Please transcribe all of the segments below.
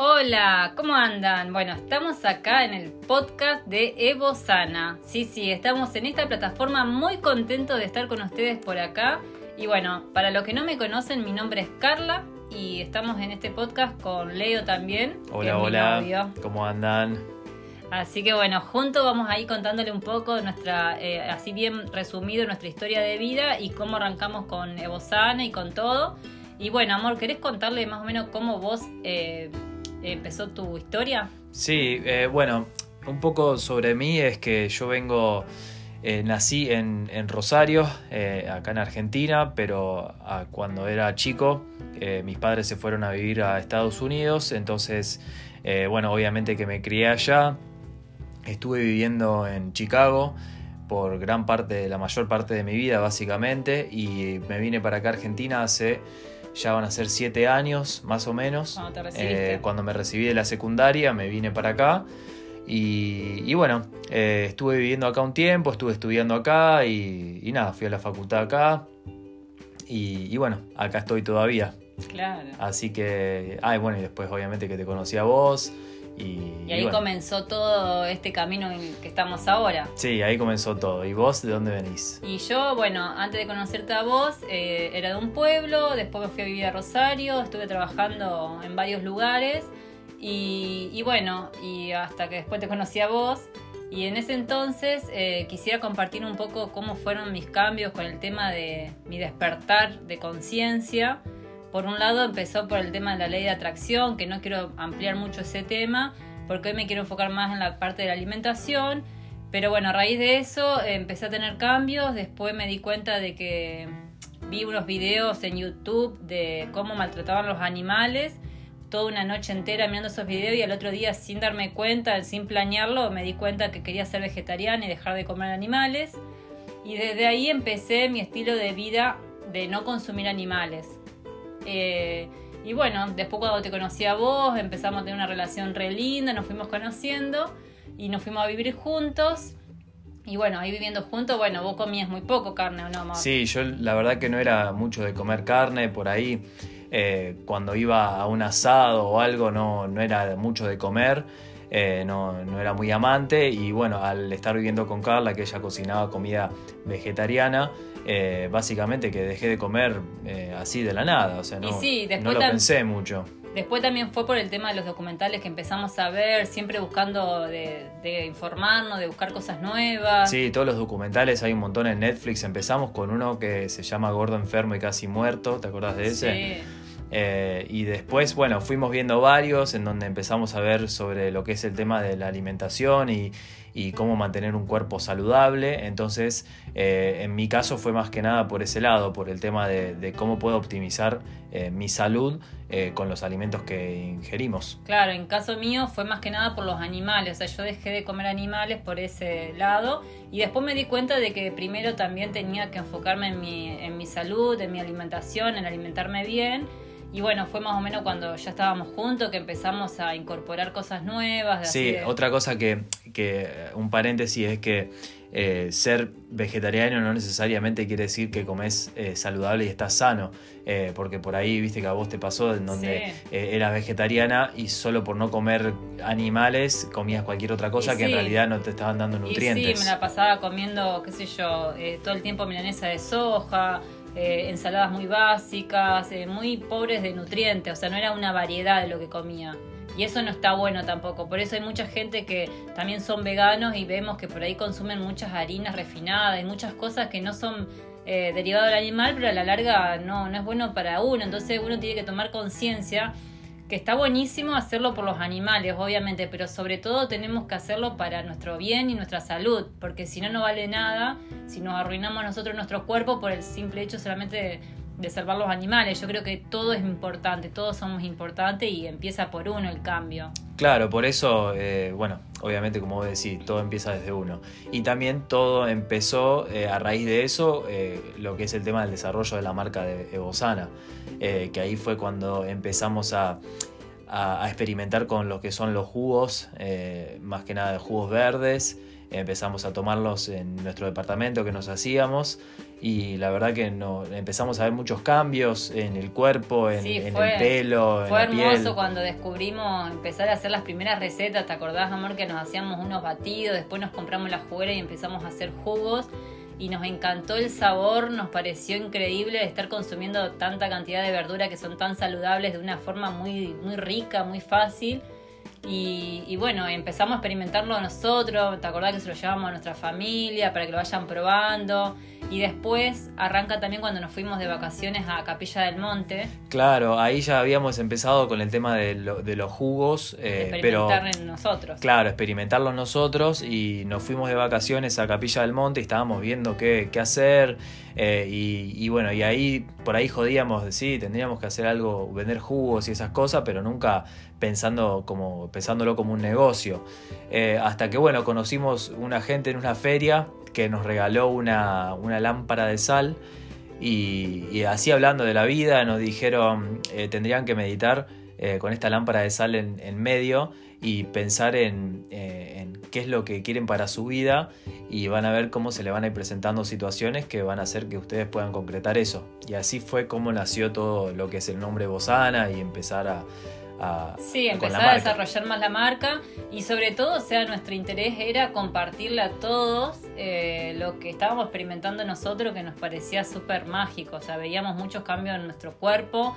Hola, ¿cómo andan? Bueno, estamos acá en el podcast de Evo Sana. Sí, sí, estamos en esta plataforma muy contentos de estar con ustedes por acá. Y bueno, para los que no me conocen, mi nombre es Carla y estamos en este podcast con Leo también. Hola, hola. ¿Cómo andan? Así que bueno, juntos vamos a ir contándole un poco nuestra, eh, así bien resumido, nuestra historia de vida y cómo arrancamos con Evosana y con todo. Y bueno, amor, ¿querés contarle más o menos cómo vos eh, empezó tu historia? Sí, eh, bueno, un poco sobre mí es que yo vengo, nací en, Rosario, acá en Argentina, pero ah, cuando era chico mis padres se fueron a vivir a Estados Unidos, entonces, bueno, obviamente que me crié allá Estuve viviendo en Chicago por gran parte, la mayor parte de mi vida básicamente, y me vine para acá a Argentina hace, ya van a ser siete años más o menos. Cuando, eh, cuando me recibí de la secundaria me vine para acá. Y, bueno, eh, estuve viviendo acá un tiempo, estuve estudiando acá y, nada, fui a la facultad acá. Y, bueno, acá estoy todavía. Claro. Así que, ay, bueno, y después obviamente que te conocí a vos. Y, ahí comenzó todo este camino en el que estamos ahora. Sí, ahí comenzó todo. ¿Y vos de dónde venís? Y yo, bueno, antes de conocerte a vos, eh, era de un pueblo, después me fui a vivir a Rosario, estuve trabajando en varios lugares y, bueno, y hasta que después te conocí a vos. Y en ese entonces eh, quisiera compartir un poco cómo fueron mis cambios con el tema de mi despertar de conciencia por un lado empezó por el tema de la ley de atracción, que no quiero ampliar mucho ese tema, porque hoy me quiero enfocar más en la parte de la alimentación. Pero bueno, a raíz de eso eh, empecé a tener cambios, después me di cuenta de que vi unos videos en YouTube de cómo maltrataban los animales, toda una noche entera mirando esos videos y al otro día sin darme cuenta, sin planearlo, me di cuenta que quería ser vegetariana y dejar de comer animales. Y desde ahí empecé mi estilo de vida de no consumir animales. Eh, y bueno, después cuando te conocí a vos, empezamos a tener una relación re linda, nos fuimos conociendo y nos fuimos a vivir juntos. Y bueno, ahí viviendo juntos, bueno, vos comías muy poco carne, ¿o no, mamá? Sí, yo la verdad que no era mucho de comer carne, por ahí eh, cuando iba a un asado o algo no, no era mucho de comer. Eh, no, no, era muy amante y bueno, al estar viviendo con Carla, que ella cocinaba comida vegetariana, eh, básicamente que dejé de comer eh, así de la nada, o sea, no, no lo pensé mucho. Después también fue por el tema de los documentales que empezamos a ver, siempre buscando de, informarnos, de buscar cosas nuevas. Sí, todos los documentales, hay un montón en Netflix. Empezamos con uno que se llama Gordo Enfermo y Casi Muerto, ¿te acordás de ese? Sí. Eh, y después, bueno, fuimos viendo varios en donde empezamos a ver sobre lo que es el tema de la alimentación y, cómo mantener un cuerpo saludable. Entonces, eh, en mi caso fue más que nada por ese lado, por el tema de, cómo puedo optimizar eh, mi salud con los alimentos que ingerimos. Claro, en caso mío fue más que nada por los animales, o sea, yo dejé de comer animales por ese lado y después me di cuenta de que primero también tenía que enfocarme en mi, en mi salud, en mi alimentación, en alimentarme bien y bueno, fue más o menos cuando ya estábamos juntos que empezamos a incorporar cosas nuevas. sí, otra cosa que, que, un paréntesis es que eh, ser vegetariano no necesariamente quiere decir que comes eh, saludable y estás sano, eh, porque por ahí viste que a vos te pasó en donde eras vegetariana y solo por no comer animales comías cualquier otra cosa que en realidad no te estaban dando nutrientes. Y sí, me la pasaba comiendo, qué sé yo, todo el tiempo milanesa de soja, eh, ensaladas muy básicas, eh, muy pobres de nutrientes, o sea, no era una variedad de lo que comía. Y eso no está bueno tampoco. Por eso hay mucha gente que también son veganos y vemos que por ahí consumen muchas harinas refinadas y muchas cosas que no son eh, derivadas del animal, pero a la larga no, no es bueno para uno. Entonces uno tiene que tomar conciencia que está buenísimo hacerlo por los animales, obviamente, pero sobre todo tenemos que hacerlo para nuestro bien y nuestra salud, porque si no, no vale nada si nos arruinamos nosotros nuestro cuerpo por el simple hecho solamente de, salvar los animales. Yo creo que todo es importante, todos somos importantes y empieza por uno el cambio. Claro, por eso, eh, bueno, obviamente como vos decís, todo empieza desde uno. Y también todo empezó eh, a raíz de eso, eh, lo que es el tema del desarrollo de la marca de Evosana, que ahí fue cuando empezamos a, experimentar con lo que son los jugos, más que nada de jugos verdes. Empezamos a tomarlos en nuestro departamento que nos hacíamos y la verdad que no, empezamos a ver muchos cambios en el cuerpo, en, el pelo, fue en la hermoso cuando descubrimos empezar a hacer las primeras recetas, ¿te acordás, amor, que nos hacíamos unos batidos, después nos compramos la juguera y empezamos a hacer jugos y nos encantó el sabor, nos pareció increíble estar consumiendo tanta cantidad de verdura que son tan saludables de una forma muy, muy rica, muy fácil. Y, y, bueno, empezamos a experimentarlo nosotros, ¿te acordás que se lo llevamos a nuestra familia para que lo vayan probando? Y después arranca también cuando nos fuimos de vacaciones a Capilla del Monte. Claro, ahí ya habíamos empezado con el tema de, los jugos. Eh, experimentar en nosotros. Claro, experimentarlos nosotros y nos fuimos de vacaciones a Capilla del Monte y estábamos viendo qué, qué hacer. Eh, y, bueno, y ahí por ahí jodíamos, sí, tendríamos que hacer algo, vender jugos y esas cosas, pero nunca pensando como, pensándolo como un negocio. Eh, hasta que bueno, conocimos una gente en una feria que nos regaló una, lámpara de sal y, así hablando de la vida nos dijeron eh, tendrían que meditar eh, con esta lámpara de sal en, medio y pensar eh, en, qué es lo que quieren para su vida y van a ver cómo se le van a ir presentando situaciones que van a hacer que ustedes puedan concretar eso. Y así fue como nació todo lo que es el nombre Bosana y empezar a, sí, empezar a desarrollar más la marca y sobre todo, o sea, nuestro interés era compartirle a todos eh, lo que estábamos experimentando nosotros que nos parecía súper mágico, o sea, veíamos muchos cambios en nuestro cuerpo.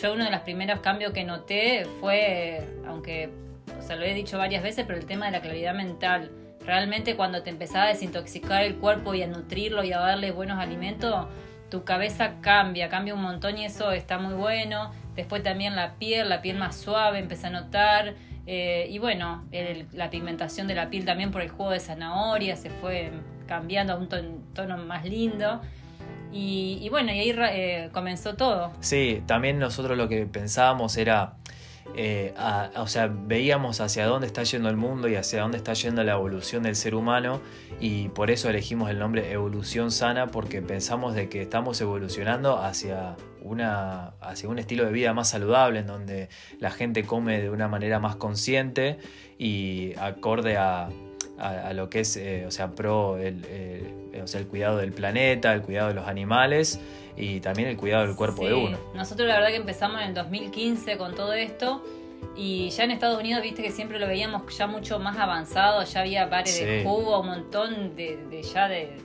Yo uno de los primeros cambios que noté fue, aunque, o sea, lo he dicho varias veces, pero el tema de la claridad mental. Realmente cuando te empezaba a desintoxicar el cuerpo y a nutrirlo y a darle buenos alimentos, tu cabeza cambia, cambia un montón y eso está muy bueno. Después también la piel, la piel más suave, empecé a notar. Eh, y bueno, la pigmentación de la piel también por el juego de zanahoria se fue cambiando a un tono, más lindo. Y, bueno, y ahí eh, comenzó todo. Sí, también nosotros lo que pensábamos era eh, o sea, veíamos hacia dónde está yendo el mundo y hacia dónde está yendo la evolución del ser humano y por eso elegimos el nombre evolución sana porque pensamos de que estamos evolucionando hacia una hacia un estilo de vida más saludable en donde la gente come de una manera más consciente y acorde a, lo que es, eh, o sea, pro el, eh, o sea, el cuidado del planeta, el cuidado de los animales y también el cuidado del cuerpo de uno. Nosotros la verdad que empezamos en el 2015 con todo esto y ya en Estados Unidos viste que siempre lo veíamos ya mucho más avanzado, ya había bares de jugo, un montón de, ya de,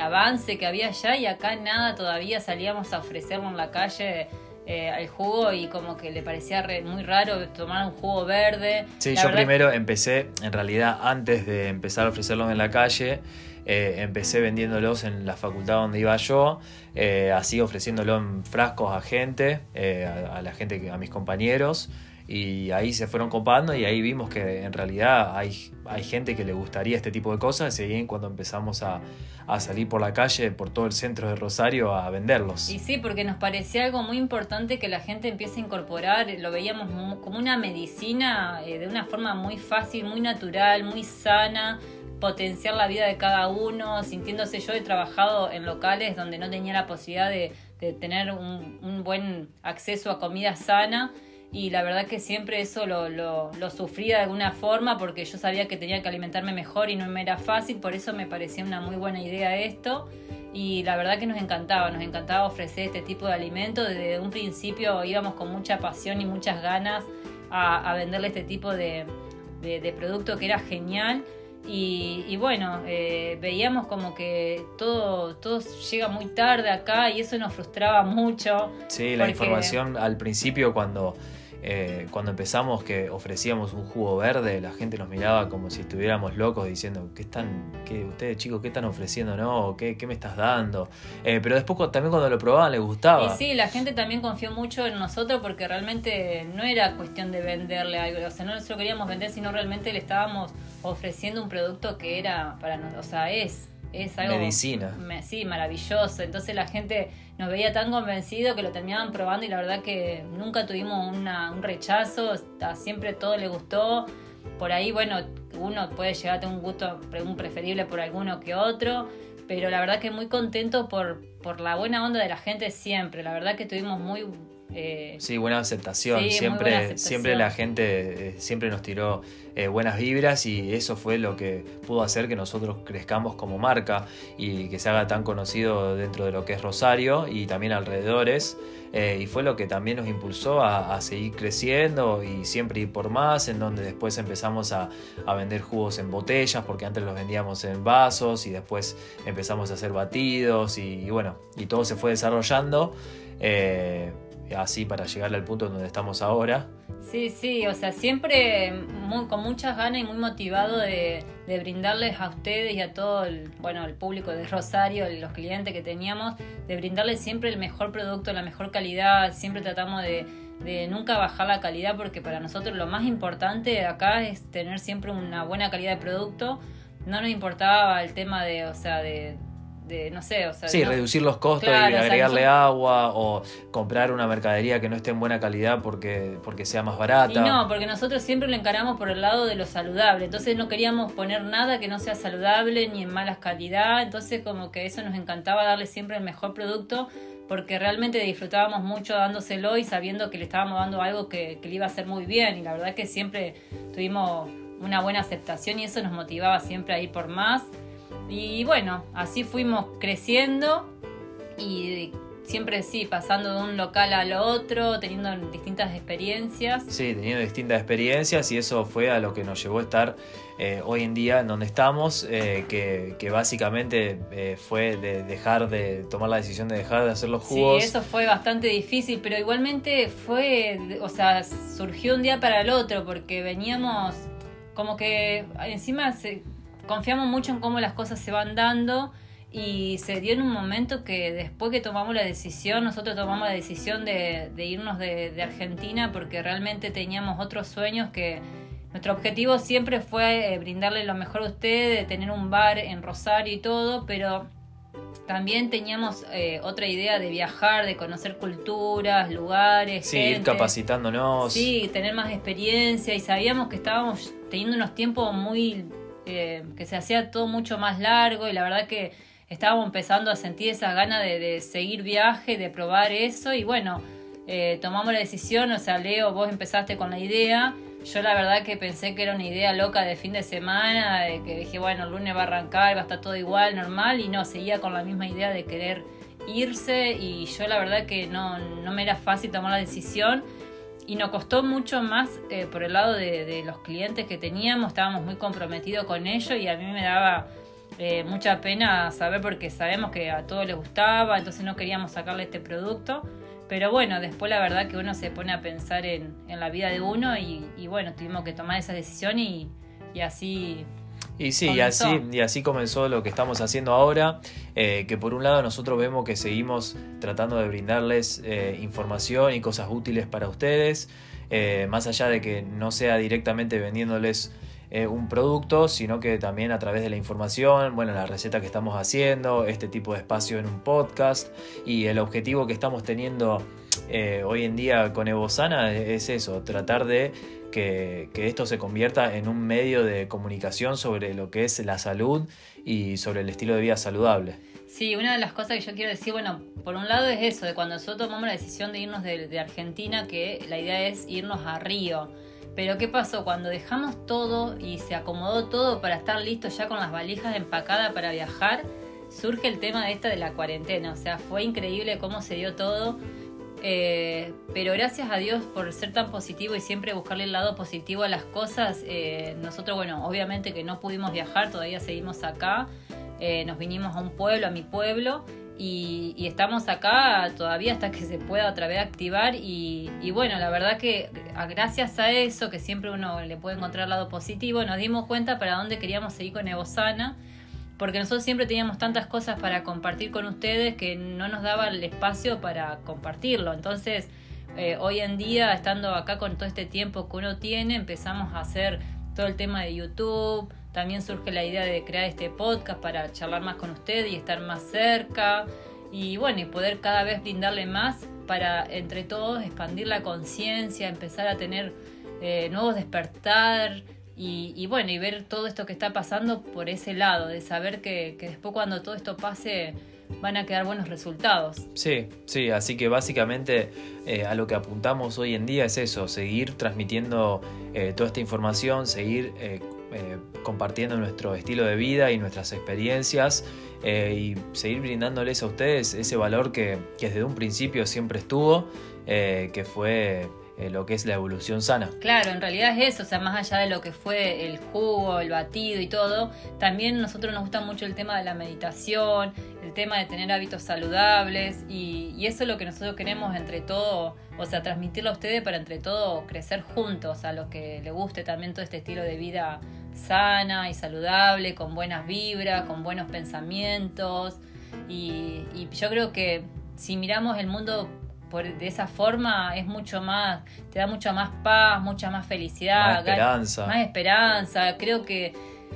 avance que había allá y acá nada todavía salíamos a ofrecerlo en la calle. Eh, al jugo y como que le parecía muy raro tomar un jugo verde. Sí, yo primero empecé, en realidad antes de empezar a ofrecerlos en la calle, eh, empecé vendiéndolos en la facultad donde iba yo, eh, así ofreciéndolo en frascos a gente, eh, a, la gente, a mis compañeros. Y ahí se fueron copando y ahí vimos que en realidad hay, hay gente que le gustaría este tipo de cosas. Y ahí cuando empezamos a, a salir por la calle, por todo el centro de Rosario, a venderlos. Y sí, porque nos parecía algo muy importante que la gente empiece a incorporar. Lo veíamos como una medicina de una forma muy fácil, muy natural, muy sana potenciar la vida de cada uno, sintiéndose yo he trabajado en locales donde no tenía la posibilidad de, tener un, buen acceso a comida sana y la verdad que siempre eso lo, lo, sufría de alguna forma porque yo sabía que tenía que alimentarme mejor y no me era fácil, por eso me parecía una muy buena idea esto y la verdad que nos encantaba, nos encantaba ofrecer este tipo de alimento, desde un principio íbamos con mucha pasión y muchas ganas a, venderle este tipo de, de producto que era genial y, bueno, eh, veíamos como que todo, todo llega muy tarde acá y eso nos frustraba mucho. Sí, la información al principio cuando eh, cuando empezamos que ofrecíamos un jugo verde, la gente nos miraba como si estuviéramos locos diciendo, ¿qué están, qué, ustedes chicos, qué están ofreciendo? No, ¿qué, qué me estás dando? Eh, pero después también cuando lo probaban les gustaba. Y sí, la gente también confió mucho en nosotros porque realmente no era cuestión de venderle algo, o sea, no lo queríamos vender, sino realmente le estábamos ofreciendo un producto que era para nosotros, o sea, es es algo medicina. sí, maravilloso. Entonces la gente nos veía tan convencido que lo terminaban probando y la verdad que nunca tuvimos un rechazo, siempre todo le gustó. Por ahí, bueno, uno puede llegar a tener un gusto, un preferible por alguno que otro, pero la verdad que muy contento por, por la buena onda de la gente siempre. La verdad que tuvimos muy Eh, sí, buena aceptación. Sí, siempre, buena aceptación. siempre la gente eh, siempre nos tiró eh, buenas vibras y eso fue lo que pudo hacer que nosotros crezcamos como marca y que se haga tan conocido dentro de lo que es Rosario y también alrededores. Y fue lo que también nos impulsó a, a seguir creciendo y siempre ir por más, en donde después empezamos a, a vender jugos en botellas, porque antes los vendíamos en vasos y después empezamos a hacer batidos y, y bueno, y todo se fue desarrollando. eh, así para llegar al punto donde estamos ahora. Sí, sí, o sea, siempre muy- con muchas ganas y muy motivado de, de brindarles a ustedes y a todo el, bueno, el público de Rosario, los clientes que teníamos, de brindarles siempre el mejor producto, la mejor calidad, siempre tratamos de, de nunca bajar la calidad porque para nosotros lo más importante acá es tener siempre una buena calidad de producto. No nos importaba el tema de, o sea, de, de no sé, o sea, Sí, no- reducir los costos Claro, y o sea, agregarle agua o comprar una mercadería que no esté en buena calidad porque, porque sea más barata. Y no, porque nosotros siempre lo encaramos por el lado de lo saludable. Entonces no queríamos poner nada que no sea saludable ni en malas calidad. Entonces como que eso nos encantaba darle siempre el mejor producto porque realmente disfrutábamos mucho dándoselo y sabiendo que le estábamos dando algo que, que le iba a hacer muy bien. Y la verdad que siempre tuvimos una buena aceptación y eso nos motivaba siempre a ir por más. Y bueno, así fuimos creciendo y siempre sí, pasando de un local al otro, teniendo distintas experiencias. Sí, teniendo distintas experiencias y eso fue a lo que nos llevó a estar eh, hoy en día en donde estamos, eh, que, que básicamente eh, fue de dejar de tomar la decisión de dejar de hacer los jugos. Sí, eso fue bastante difícil, pero igualmente fue, o sea, surgió un día para el otro, porque veníamos como que encima se- confiamos mucho en cómo las cosas se van dando y se dio en un momento que después que tomamos la decisión, nosotros tomamos la decisión de, de irnos de, de Argentina porque realmente teníamos otros sueños que nuestro objetivo siempre fue eh, brindarle lo mejor a ustedes, de tener un bar en Rosario y todo, pero también teníamos eh, otra idea de viajar, de conocer culturas, lugares, Sí, ir capacitándonos. Sí, tener más experiencia y sabíamos que estábamos teniendo unos tiempos muy... eh, que se hacía todo mucho más largo y la verdad que estábamos empezando a sentir esa gana de, seguir viaje, de probar eso y bueno, eh, tomamos la decisión, o sea, Leo, vos empezaste con la idea. Yo la verdad que pensé que era una idea loca de fin de semana, de que dije, bueno, el lunes va a arrancar, va a estar todo igual, normal, y no, seguía con la misma idea de querer irse y yo la verdad que no, no me era fácil tomar la decisión y nos costó mucho más eh, por el lado de, los clientes que teníamos, estábamos muy comprometidos con ellos y a mí me daba eh, mucha pena saber porque sabemos que a todos les gustaba, entonces no queríamos sacarle este producto. Pero bueno, después la verdad que uno se pone a pensar en, en la vida de uno y, bueno, tuvimos que tomar esa decisión y así Y sí, y así, y así comenzó lo que estamos haciendo ahora, eh, que por un lado nosotros vemos que seguimos tratando de brindarles eh, información y cosas útiles para ustedes, eh, más allá de que no sea directamente vendiéndoles un producto, sino que también a través de la información, bueno, la receta que estamos haciendo, este tipo de espacio en un podcast y el objetivo que estamos teniendo eh, hoy en día con Evosana es eso, tratar de que, esto se convierta en un medio de comunicación sobre lo que es la salud y sobre el estilo de vida saludable. Sí, una de las cosas que yo quiero decir, bueno, por un lado es eso, de cuando nosotros tomamos la decisión de irnos de, Argentina, que la idea es irnos a Río. Pero ¿qué pasó? Cuando dejamos todo y se acomodó todo para estar listos ya con las valijas empacadas para viajar, surge el tema de esta de la cuarentena. O sea, fue increíble cómo se dio todo. Eh, pero gracias a Dios por ser tan positivo y siempre buscarle el lado positivo a las cosas. eh, nosotros, bueno, obviamente que no pudimos viajar, todavía seguimos acá. Eh, nos vinimos a un pueblo, a mi pueblo, y, y estamos acá todavía hasta que se pueda otra vez activar. Y, y bueno, la verdad que gracias a eso, que siempre uno le puede encontrar el lado positivo, nos dimos cuenta para dónde queríamos seguir con Evosana. Porque nosotros siempre teníamos tantas cosas para compartir con ustedes que no nos daba el espacio para compartirlo. Entonces, eh, hoy en día, estando acá con todo este tiempo que uno tiene, empezamos a hacer todo el tema de YouTube. También surge la idea de crear este podcast para charlar más con ustedes y estar más cerca. Y bueno, y poder cada vez brindarle más para entre todos expandir la conciencia, empezar a tener eh, nuevos despertar. Y, bueno, y ver todo esto que está pasando por ese lado, de saber que, después cuando todo esto pase van a quedar buenos resultados. Sí, sí, así que básicamente eh, a lo que apuntamos hoy en día es eso, seguir transmitiendo eh, toda esta información, seguir eh, compartiendo nuestro estilo de vida y nuestras experiencias y seguir brindándoles a ustedes ese valor que desde un principio siempre estuvo, que fue eh, lo que es la evolución sana. Claro, en realidad es eso, o sea, más allá de lo que fue el jugo, el batido y todo, también a nosotros nos gusta mucho el tema de la meditación, el tema de tener hábitos saludables y, eso es lo que nosotros queremos entre todo, o sea, transmitirlo a ustedes para entre todo crecer juntos, a los que les guste también todo este estilo de vida sana y saludable, con buenas vibras, con buenos pensamientos y, y yo creo que si miramos el mundo de esa forma es mucho más, te da mucha más paz, mucha más felicidad, más esperanza. Más esperanza. Creo que,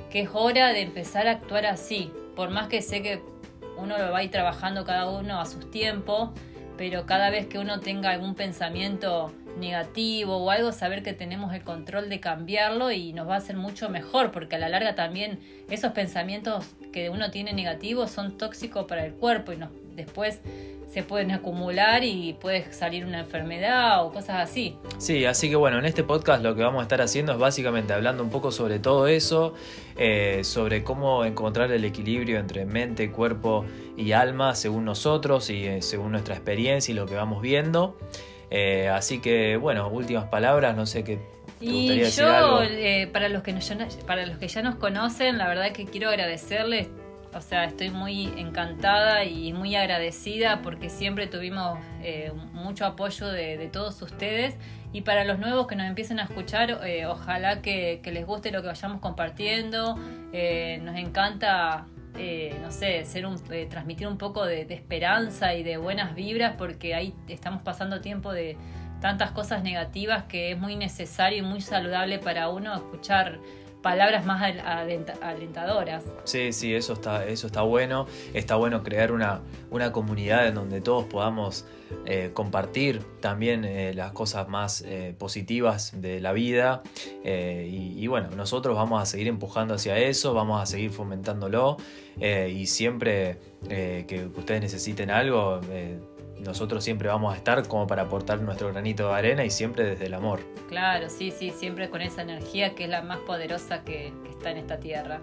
que es hora de empezar a actuar así. Por más que sé que uno lo va a ir trabajando cada uno a sus tiempos, pero cada vez que uno tenga algún pensamiento negativo o algo, saber que tenemos el control de cambiarlo y nos va a hacer mucho mejor, porque a la larga también esos pensamientos que uno tiene negativos son tóxicos para el cuerpo y nos, después se pueden acumular y puede salir una enfermedad o cosas así. Sí, así que bueno, en este podcast lo que vamos a estar haciendo es básicamente hablando un poco sobre todo eso, eh, sobre cómo encontrar el equilibrio entre mente, cuerpo y alma según nosotros y eh, según nuestra experiencia y lo que vamos viendo. Eh, así que bueno, últimas palabras, no sé qué y yo, para, los que para los que ya nos conocen, la verdad que quiero agradecerles o sea, estoy muy encantada y muy agradecida porque siempre tuvimos eh, mucho apoyo de, todos ustedes. Y para los nuevos que nos empiecen a escuchar, eh, ojalá que, les guste lo que vayamos compartiendo. Eh, nos encanta, no sé, ser un, transmitir un poco de, de esperanza y de buenas vibras porque ahí estamos pasando tiempo de tantas cosas negativas que es muy necesario y muy saludable para uno escuchar palabras más alentadoras. Sí, sí, eso está, eso está bueno. Está bueno crear una, una comunidad en donde todos podamos eh, compartir también eh, las cosas más eh, positivas de la vida. Y, y, bueno, nosotros vamos a seguir empujando hacia eso, vamos a seguir fomentándolo. y siempre que ustedes necesiten algo, nosotros siempre vamos a estar como para aportar nuestro granito de arena y siempre desde el amor. Claro, sí, sí, siempre con esa energía que es la más poderosa que, está en esta tierra.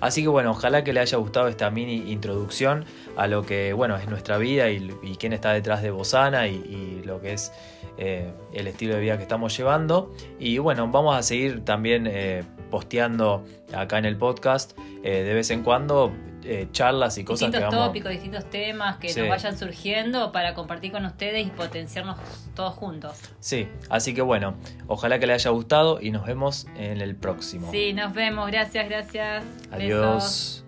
Así que bueno, ojalá que le haya gustado esta mini introducción a lo que bueno es nuestra vida y, quién está detrás de Bosana y, lo que es eh, el estilo de vida que estamos llevando. Y bueno, vamos a seguir también eh, posteando acá en el podcast eh, de vez en cuando eh, charlas y cosas distintos que tópicos, distintos temas que nos vayan surgiendo para compartir con ustedes y potenciarnos todos juntos. Sí, así que bueno, ojalá que les haya gustado y nos vemos en el próximo. Sí, nos vemos. Gracias, gracias. Adiós.